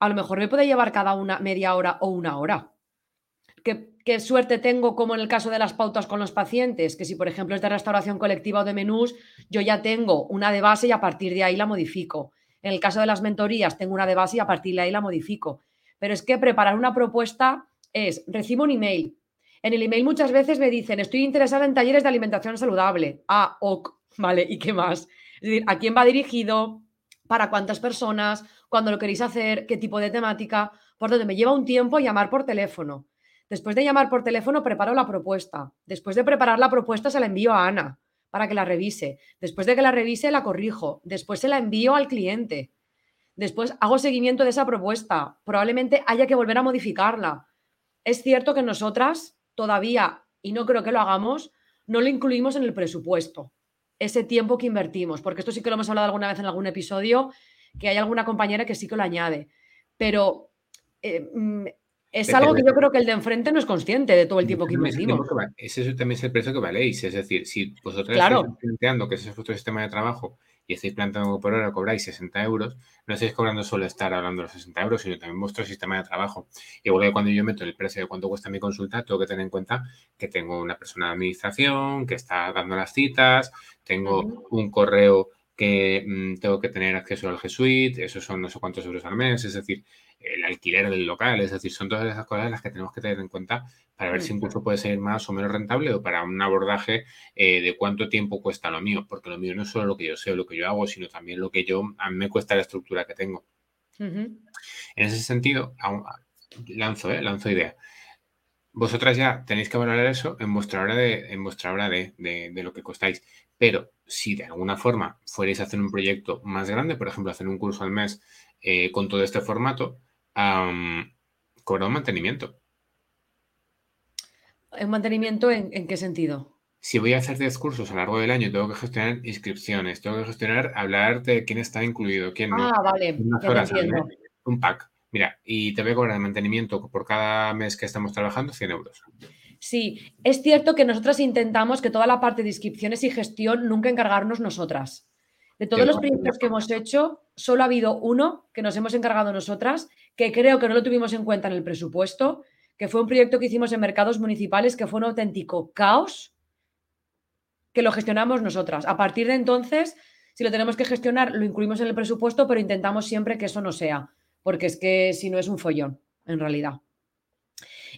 A lo mejor me puede llevar cada una media hora o una hora. ¿Qué, suerte tengo como en el caso de las pautas con los pacientes, que si por ejemplo es de restauración colectiva o de menús, yo ya tengo una de base y a partir de ahí la modifico. En el caso de las mentorías tengo una de base y a partir de ahí la modifico. Pero es que preparar una propuesta es, recibo un email. En el email muchas veces me dicen, estoy interesada en talleres de alimentación saludable. Ah, ok, vale, ¿y qué más? Es decir, ¿a quién va dirigido? ¿Para cuántas personas? ¿Cuándo lo queréis hacer? ¿Qué tipo de temática? Por donde me lleva un tiempo llamar por teléfono. Después de llamar por teléfono, preparo la propuesta. Después de preparar la propuesta, se la envío a Ana para que la revise. Después de que la revise, la corrijo. Después se la envío al cliente. Después hago seguimiento de esa propuesta. Probablemente haya que volver a modificarla. Es cierto que nosotras todavía, y no creo que lo hagamos, no lo incluimos en el presupuesto ese tiempo que invertimos, porque esto sí que lo hemos hablado alguna vez en algún episodio, que hay alguna compañera que sí que lo añade, pero eh, mm, es algo que yo creo que el de enfrente no es consciente de todo el tiempo que invertimos. Ese también es el precio que valéis, es decir, si vosotros estáis planteando que ese es vuestro sistema de trabajo y estáis planteando por hora cobráis 60 euros, no estáis cobrando solo estar hablando de los 60 euros, sino también vuestro sistema de trabajo. Igual que cuando yo meto el precio de cuánto cuesta mi consulta, tengo que tener en cuenta que tengo una persona de administración que está dando las citas, tengo un correo que mm, tengo que tener acceso al G Suite, esos son no sé cuántos euros al mes, es decir, el alquiler del local, es decir, son todas esas cosas las que tenemos que tener en cuenta para ver si incluso puede ser más o menos rentable o para un abordaje eh, de cuánto tiempo cuesta lo mío, porque lo mío no es solo lo que yo sé o lo que yo hago, sino también lo que yo, a mí me cuesta la estructura que tengo. En ese sentido, lanzo, ¿eh? lanzo idea. Vosotras ya tenéis que valorar eso en vuestra hora de, en vuestra hora de, de, lo que costáis. Pero si de alguna forma fuerais a hacer un proyecto más grande, por ejemplo, hacer un curso al mes eh, con todo este formato, um, cobra un mantenimiento. ¿Un mantenimiento en, qué sentido? Si voy a hacer 10 cursos a lo largo del año, tengo que gestionar inscripciones, tengo que gestionar, hablar de quién está incluido, quién no. Ah, vale. un pack. Mira, y te voy a cobrar el mantenimiento por cada mes que estamos trabajando 100 euros. Sí, es cierto que nosotros intentamos que toda la parte de inscripciones y gestión nunca encargarnos nosotras. De todos los proyectos que hemos hecho, solo ha habido uno que nos hemos encargado nosotras, que creo que no lo tuvimos en cuenta en el presupuesto, que fue un proyecto que hicimos en mercados municipales que fue un auténtico caos, que lo gestionamos nosotras. A partir de entonces, si lo tenemos que gestionar, lo incluimos en el presupuesto, pero intentamos siempre que eso no sea, porque es que si no es un follón, en realidad.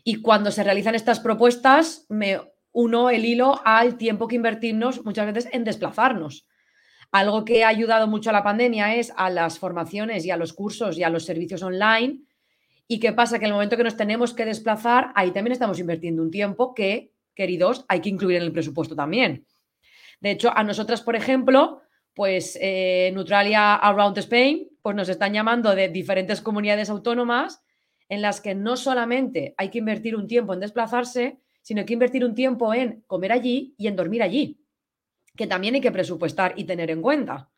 Y cuando se realizan estas propuestas, me uno el hilo al tiempo que invertimos muchas veces en desplazarnos. Algo que ha ayudado mucho a la pandemia es a las formaciones y a los cursos y a los servicios online. ¿Y qué pasa? Que en el momento que nos tenemos que desplazar, ahí también estamos invirtiendo un tiempo que, queridos, hay que incluir en el presupuesto también. De hecho, a nosotras, por ejemplo, pues eh, Neutralia Around Spain, pues nos están llamando de diferentes comunidades autónomas en las que no solamente hay que invertir un tiempo en desplazarse, sino que invertir un tiempo en comer allí y en dormir allí que también hay que presupuestar y tener en cuenta.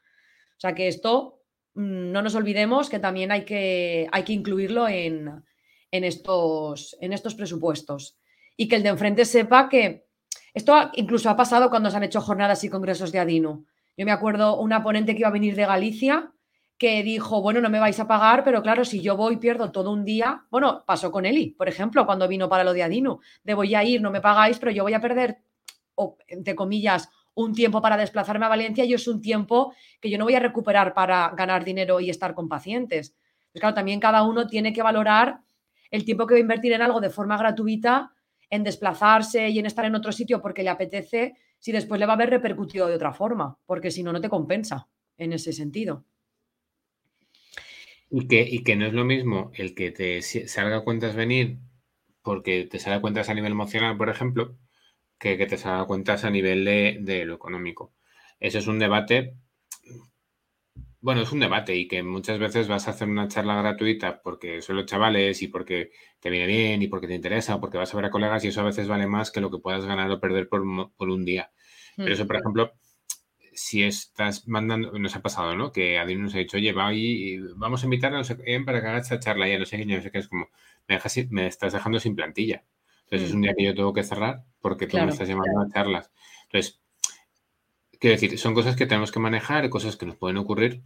O sea que esto mm, no nos olvidemos que también hay que, hay que incluirlo en, estos, en estos presupuestos. Y que el de enfrente sepa que esto incluso ha pasado cuando se han hecho jornadas y congresos de Adino. Yo me acuerdo una ponente que iba a venir de Galicia que dijo, bueno, no me vais a pagar, pero claro, si yo voy pierdo todo un día. Bueno, pasó con Eli, por ejemplo, cuando vino para lo de Adino. De voy a ir, no me pagáis, pero yo voy a perder, entre comillas, un tiempo para desplazarme a Valencia y es un tiempo que yo no voy a recuperar para ganar dinero y estar con pacientes. Pues claro, también cada uno tiene que valorar el tiempo que va a invertir en algo de forma gratuita, en desplazarse y en estar en otro sitio porque le apetece, si después le va a haber repercutido de otra forma, porque si no, no te compensa en ese sentido. Y que, y que no es lo mismo el que te salga cuentas venir porque te salga cuentas a nivel emocional, por ejemplo, que, te salga cuentas a nivel de, lo económico. Ese es un debate bueno, es un debate y que muchas veces vas a hacer una charla gratuita porque son los chavales y porque te viene bien y porque te interesa o porque vas a ver a colegas y eso a veces vale más que lo que puedas ganar o perder por, un día. Pero eso, por ejemplo, si estás mandando, nos ha pasado, ¿no? Que Adin nos ha dicho, oye, va y vamos a invitar a no sé para que haga esta charla y a no sé qué, no sé qué, es como, me, dejas, me estás dejando sin plantilla. Entonces es un día que yo tengo que cerrar porque tú me estás llamando a charlas. Entonces, quiero decir, son cosas que tenemos que manejar, cosas que nos pueden ocurrir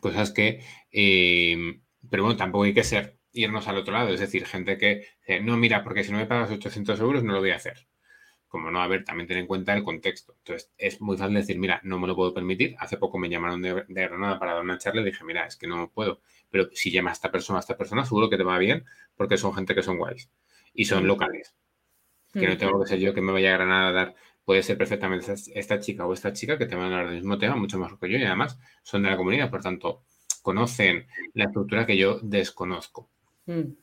Cosas que, eh, pero bueno, tampoco hay que ser, irnos al otro lado, es decir, gente que, no, mira, porque si no me pagas 800 euros no lo voy a hacer. Como no, a ver, también ten en cuenta el contexto. Entonces, es muy fácil decir, mira, no me lo puedo permitir. Hace poco me llamaron de, Granada para dar una charla y dije, mira, es que no puedo. Pero si llama a esta persona, a esta persona, seguro que te va bien porque son gente que son guays y son locales. Que no tengo que ser yo que me vaya a Granada a dar puede ser perfectamente esta chica o esta chica que te van a hablar del mismo tema mucho mejor que yo y además son de la comunidad, por tanto, conocen la estructura que yo desconozco. Mm.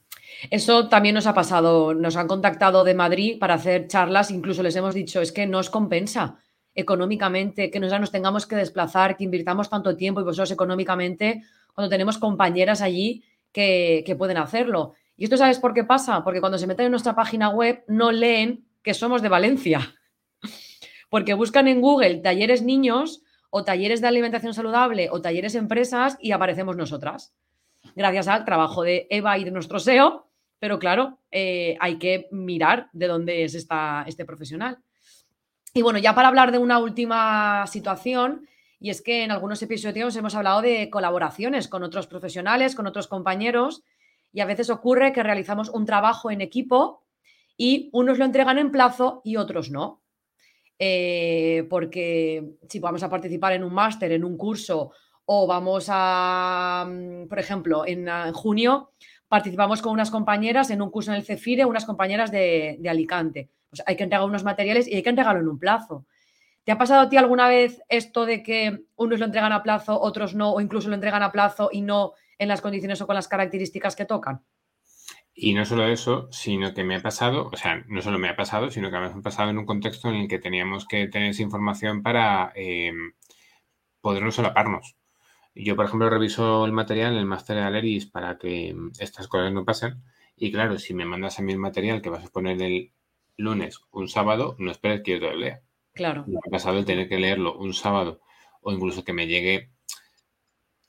Eso también nos ha pasado, nos han contactado de Madrid para hacer charlas, incluso les hemos dicho, es que nos compensa económicamente, que nos, nos tengamos que desplazar, que invirtamos tanto tiempo y vosotros económicamente, cuando tenemos compañeras allí que, que pueden hacerlo. ¿Y esto sabes por qué pasa? Porque cuando se meten en nuestra página web no leen que somos de Valencia porque buscan en Google talleres niños o talleres de alimentación saludable o talleres empresas y aparecemos nosotras. Gracias al trabajo de Eva y de nuestro SEO, pero claro, eh, hay que mirar de dónde es esta, este profesional. Y bueno, ya para hablar de una última situación, y es que en algunos episodios hemos hablado de colaboraciones con otros profesionales, con otros compañeros, y a veces ocurre que realizamos un trabajo en equipo y unos lo entregan en plazo y otros no. Eh, porque si vamos a participar en un máster, en un curso, o vamos a, mm, por ejemplo, en, ah, junio participamos con unas compañeras en un curso en el CEFIRE, unas compañeras de, Alicante. Pues hay que entregar unos materiales y hay que entregarlo en un plazo. ¿Te ha pasado a ti alguna vez esto de que unos lo entregan a plazo, otros no, o incluso lo entregan a plazo y no en las condiciones o con las características que tocan? Y no solo eso, sino que me ha pasado, o sea, no solo me ha pasado, sino que me ha pasado en un contexto en el que teníamos que tener esa información para eh, podernos solaparnos. Yo, por ejemplo, reviso el material en el máster de Aleris para que mm, estas cosas no pasen. Y claro, si me mandas a mí el material que vas a poner el lunes, un sábado, no esperes que yo te lo lea. Claro. Me ha pasado el tener que leerlo un sábado o incluso que me llegue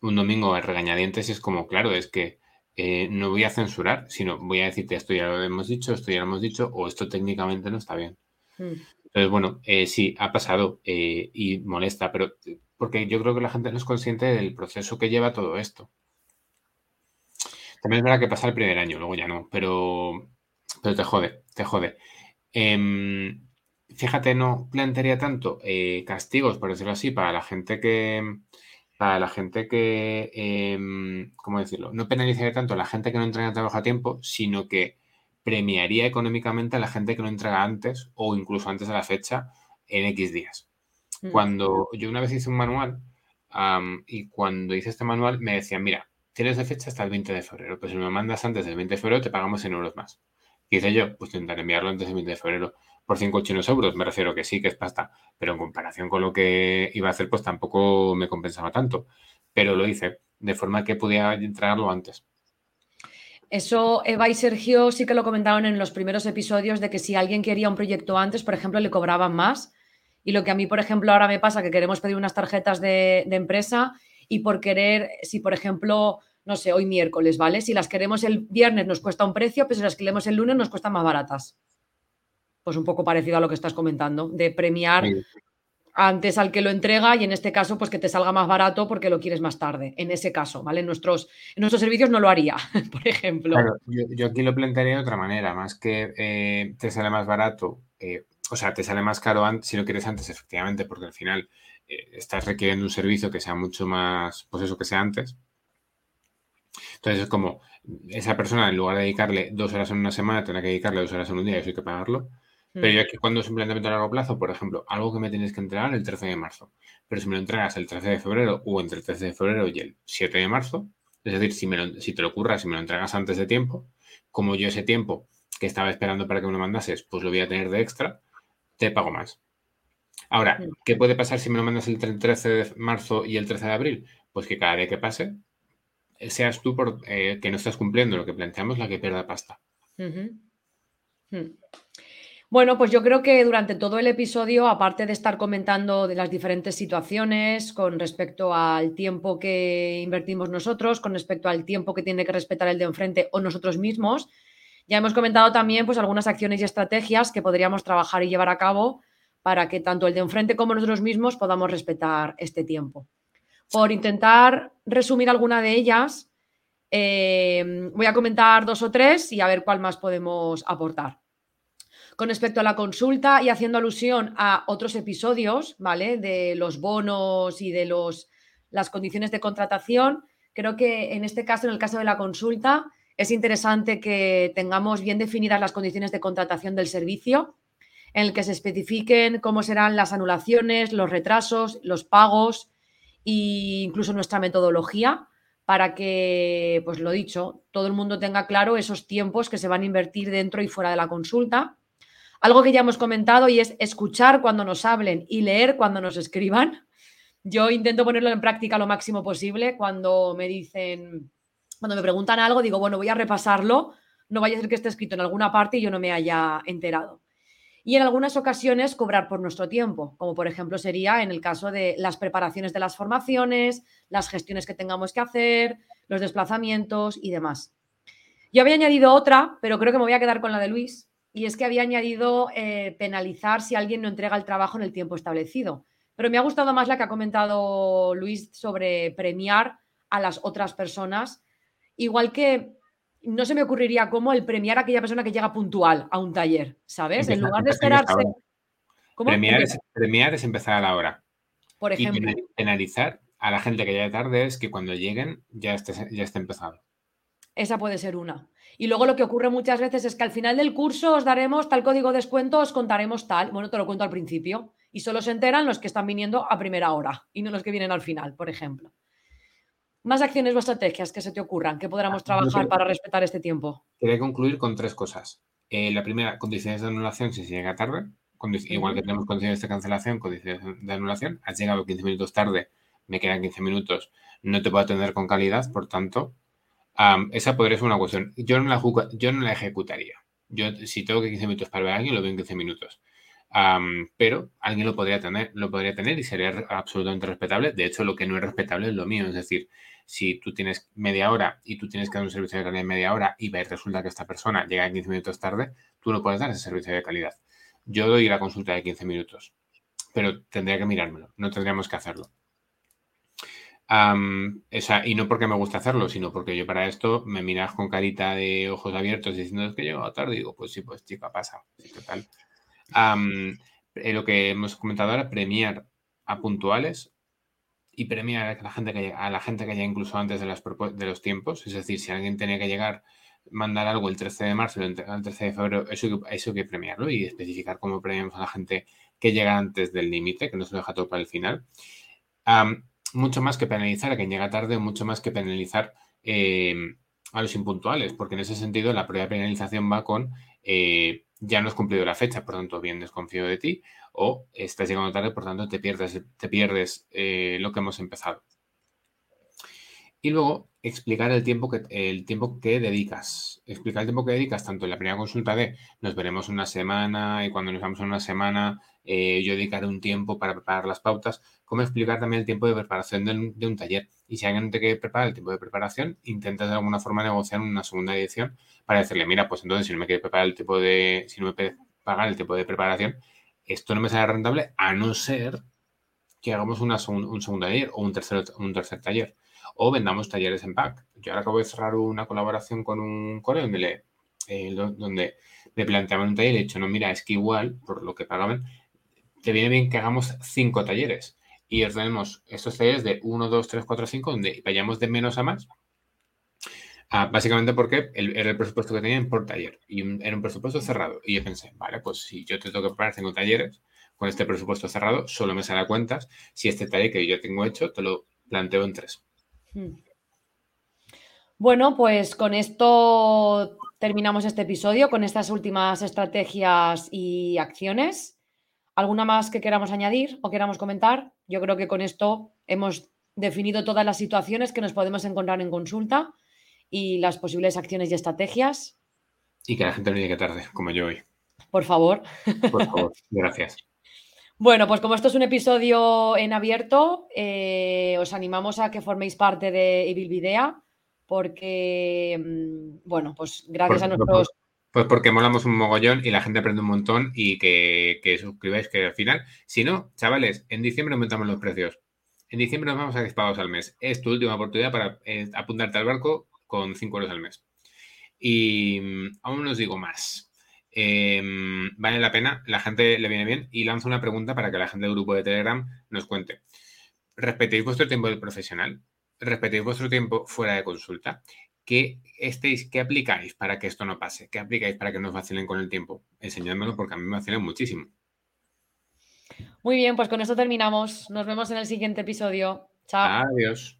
un domingo a regañadientes y es como, claro, es que eh, no voy a censurar, sino voy a decirte esto ya lo hemos dicho, esto ya lo hemos dicho, o esto técnicamente no está bien. Hmm. Entonces, bueno, eh, sí, ha pasado eh, y molesta, pero porque yo creo que la gente no es consciente del proceso que lleva todo esto. También es verdad que pasa el primer año, luego ya no, pero, pero te jode, te jode. Em, fíjate, no plantearía tanto castigos, por decirlo así, para la gente que, para la gente que, em, ¿cómo decirlo? No penalizaría tanto a la gente que no entrega trabajo a tiempo, sino que premiaría económicamente a la gente que no entrega antes o incluso antes de la fecha en X días. Mm. Cuando yo una vez hice un manual y cuando hice este manual me decían, mira, tienes de fecha hasta el 20 de febrero, pues si me mandas antes del 20 de febrero te pagamos en euros más. Y dice yo, pues intentaré enviarlo antes del 20 de febrero por 5 chinos euros, me refiero que sí, que es pasta, pero en comparación con lo que iba a hacer, pues tampoco me compensaba tanto. Pero lo hice, de forma que podía entregarlo antes. Eso Eva y Sergio sí que lo comentaron en los primeros episodios de que si alguien quería un proyecto antes, por ejemplo, le cobraban más. Y lo que a mí, por ejemplo, ahora me pasa, que queremos pedir unas tarjetas de, empresa y por querer, si por ejemplo, no sé, hoy miércoles, ¿vale? Si las queremos el viernes nos cuesta un precio, pero si las queremos el lunes nos cuestan más baratas pues un poco parecido a lo que estás comentando, de premiar antes al que lo entrega y en este caso, pues que te salga más barato porque lo quieres más tarde. En ese caso, ¿vale? En nuestros, en nuestros servicios no lo haría, por ejemplo. yo, aquí lo plantearía de otra manera, más que eh, te sale más barato, eh, o sea, te sale más caro si lo quieres antes, efectivamente, porque al final eh, estás requiriendo un servicio que sea mucho más, pues eso, que sea antes. Entonces es como esa persona, en lugar de dedicarle dos horas en una semana, tendrá que dedicarle dos horas en un día y eso hay que pagarlo. Pero yo mm. aquí cuando es un planteamiento a largo plazo, por ejemplo, algo que me tienes que entregar el 13 de marzo, pero si me lo entregas el 13 de febrero o entre el 13 de febrero y el 7 de marzo, es decir, si, me si te lo ocurra, si me lo entregas antes de tiempo, como yo ese tiempo que estaba esperando para que me lo mandases, pues lo voy a tener de extra, te pago más. Ahora, mm. ¿qué puede pasar si me lo mandas el 13 de marzo y el 13 de abril? pues que cada día que pase seas tú por, eh, que no estás cumpliendo lo que planteamos la que pierda pasta. Hmm. Bueno, pues yo creo que durante todo el episodio, aparte de estar comentando de las diferentes situaciones con respecto al tiempo que invertimos nosotros, con respecto al tiempo que tiene que respetar el de enfrente o nosotros mismos, ya hemos comentado también pues algunas acciones y estrategias que podríamos trabajar y llevar a cabo para que tanto el de enfrente como nosotros mismos podamos respetar este tiempo. Por intentar resumir alguna de ellas, eh, voy a comentar dos o tres y a ver cuál más podemos aportar. Con respecto a la consulta y haciendo alusión a otros episodios, ¿vale? De los bonos y de los, las condiciones de contratación, creo que en este caso, en el caso de la consulta, es interesante que tengamos bien definidas las condiciones de contratación del servicio, en el que se especifiquen cómo serán las anulaciones, los retrasos, los pagos e incluso nuestra metodología para que, pues lo dicho, todo el mundo tenga claro esos tiempos que se van a invertir dentro y fuera de la consulta. Algo que ya hemos comentado y es escuchar cuando nos hablen y leer cuando nos escriban. Yo intento ponerlo en práctica lo máximo posible cuando me dicen, cuando me preguntan algo, digo, bueno, voy a repasarlo, no vaya a ser que esté escrito en alguna parte y yo no me haya enterado y en algunas ocasiones cobrar por nuestro tiempo, como por ejemplo sería en el caso de las preparaciones de las formaciones, las gestiones que tengamos que hacer, los desplazamientos y demás. Yo había añadido otra, pero creo que me voy a quedar con la de Luis, y es que había añadido eh, penalizar si alguien no entrega el trabajo en el tiempo establecido. Pero me ha gustado más la que ha comentado Luis sobre premiar a las otras personas, igual que no se me ocurriría cómo el premiar a aquella persona que llega puntual a un taller, ¿sabes? en lugar de esperarse. Premiar es, premiar es, empezar a la hora. Por ejemplo. Y penalizar a la gente que llega tarde es que cuando lleguen ya esté, ya esté empezado. Esa puede ser una. Y luego lo que ocurre muchas veces es que al final del curso os daremos tal código de descuento, os contaremos tal. Bueno, te lo cuento al principio. Y solo se enteran los que están viniendo a primera hora y no los que vienen al final, por ejemplo. Más acciones o estrategias que se te ocurran que podamos ah, trabajar para respetar este tiempo. Quería concluir con tres cosas. Eh, la primera, condiciones de anulación si se llega tarde. Igual que tenemos condiciones de cancelación, condiciones de anulación. Has llegado 15 minutos tarde, me quedan 15 minutos, no te puedo atender con calidad, por tanto, esa podría ser una cuestión. Yo no la, yo no la ejecutaría. Yo, si tengo que 15 minutos para ver a alguien, lo veo en 15 minutos. pero alguien lo podría tener, lo podría tener y sería absolutamente respetable. De hecho, lo que no es respetable es lo mío. Es decir, si tú tienes media hora y tú tienes que dar un servicio de calidad en media hora y resulta que esta persona llega 15 minutos tarde, tú no puedes dar ese servicio de calidad. Yo doy la consulta de 15 minutos, pero tendría que mirármelo, no tendríamos que hacerlo. Y no porque me gusta hacerlo, sino porque yo para esto me miras con carita de ojos abiertos diciendo que llego tarde y digo, pues sí, pues chica, pasa. total. Eh, lo que hemos comentado ahora, premiar a puntuales y premiar a la gente que, a la gente que llega incluso antes de, las, de los tiempos. Es decir, si alguien tenía que llegar, mandar algo el 13 de marzo, el 13 de febrero, eso, eso hay que premiarlo y especificar cómo premiamos a la gente que llega antes del límite, que no se deja todo para el final. Mucho más que penalizar a quien llega tarde, mucho más que penalizar eh, a los impuntuales, porque en ese sentido la propia penalización va con eh, ya no has cumplido la fecha, por tanto, bien desconfío de ti, o estás llegando tarde, por tanto, te pierdes, te pierdes eh, lo que hemos empezado. Y luego explicar el tiempo, que, el tiempo que dedicas. Explicar el tiempo que dedicas tanto en la primera consulta de nos veremos una semana y cuando nos vamos en una semana eh, yo dedicaré un tiempo para preparar las pautas, como explicar también el tiempo de preparación de un, taller. Y si alguien te quiere preparar el tiempo de preparación, intentas de alguna forma negociar una segunda edición para decirle, mira, pues entonces si no me quiere preparar el tiempo de, si no me puede pagar el tiempo de preparación, esto no me sale rentable a no ser que hagamos una, un segundo taller o un tercer, un tercer taller o vendamos talleres en pack. Yo ahora acabo de cerrar una colaboración con un coreo donde, le, eh, donde me planteaban un taller y he dicho, no, mira, es que igual, por lo que pagaban, te viene bien que hagamos cinco talleres y ordenemos estos talleres de 1, 2, 3, 4, 5, donde vayamos de menos a más. Ah, básicamente porque era el presupuesto que tenían por taller y era un presupuesto cerrado. Y yo pensé, vale, pues si yo te tengo que pagar cinco talleres con este presupuesto cerrado, solo me sale a cuentas si este taller que yo tengo hecho te lo planteo en tres. Hmm. Bueno, pues con esto terminamos este episodio, con estas últimas estrategias y acciones. ¿Alguna más que queramos añadir o queramos comentar? Yo creo que con esto hemos definido todas las situaciones que nos podemos encontrar en consulta y las posibles acciones y estrategias. Y que la gente no llegue tarde, como yo hoy. Por favor. Por favor, gracias. Bueno, pues como esto es un episodio en abierto, eh, os animamos a que forméis parte de Evil Video, porque, mm, bueno, pues gracias a nuestros... Pues porque molamos un mogollón y la gente aprende un montón y que, que suscribáis, que al final, si no, chavales, en diciembre aumentamos los precios. En diciembre nos vamos a 10 pagos al mes. Es tu última oportunidad para eh, apuntarte al barco con 5 euros al mes. Y mm, aún no os digo más. Em, vale la pena, la gente le viene bien y lanzo una pregunta para que la gente del grupo de Telegram nos cuente. ¿Respetéis vuestro tiempo de profesional? ¿Respetéis vuestro tiempo fuera de consulta? ¿Qué, estéis, ¿Qué aplicáis para que esto no pase? ¿Qué aplicáis para que no os vacilen con el tiempo? Enseñádmelo porque a mí me vacilan muchísimo. Muy bien, pues con esto terminamos. Nos vemos en el siguiente episodio. Chao. Adiós.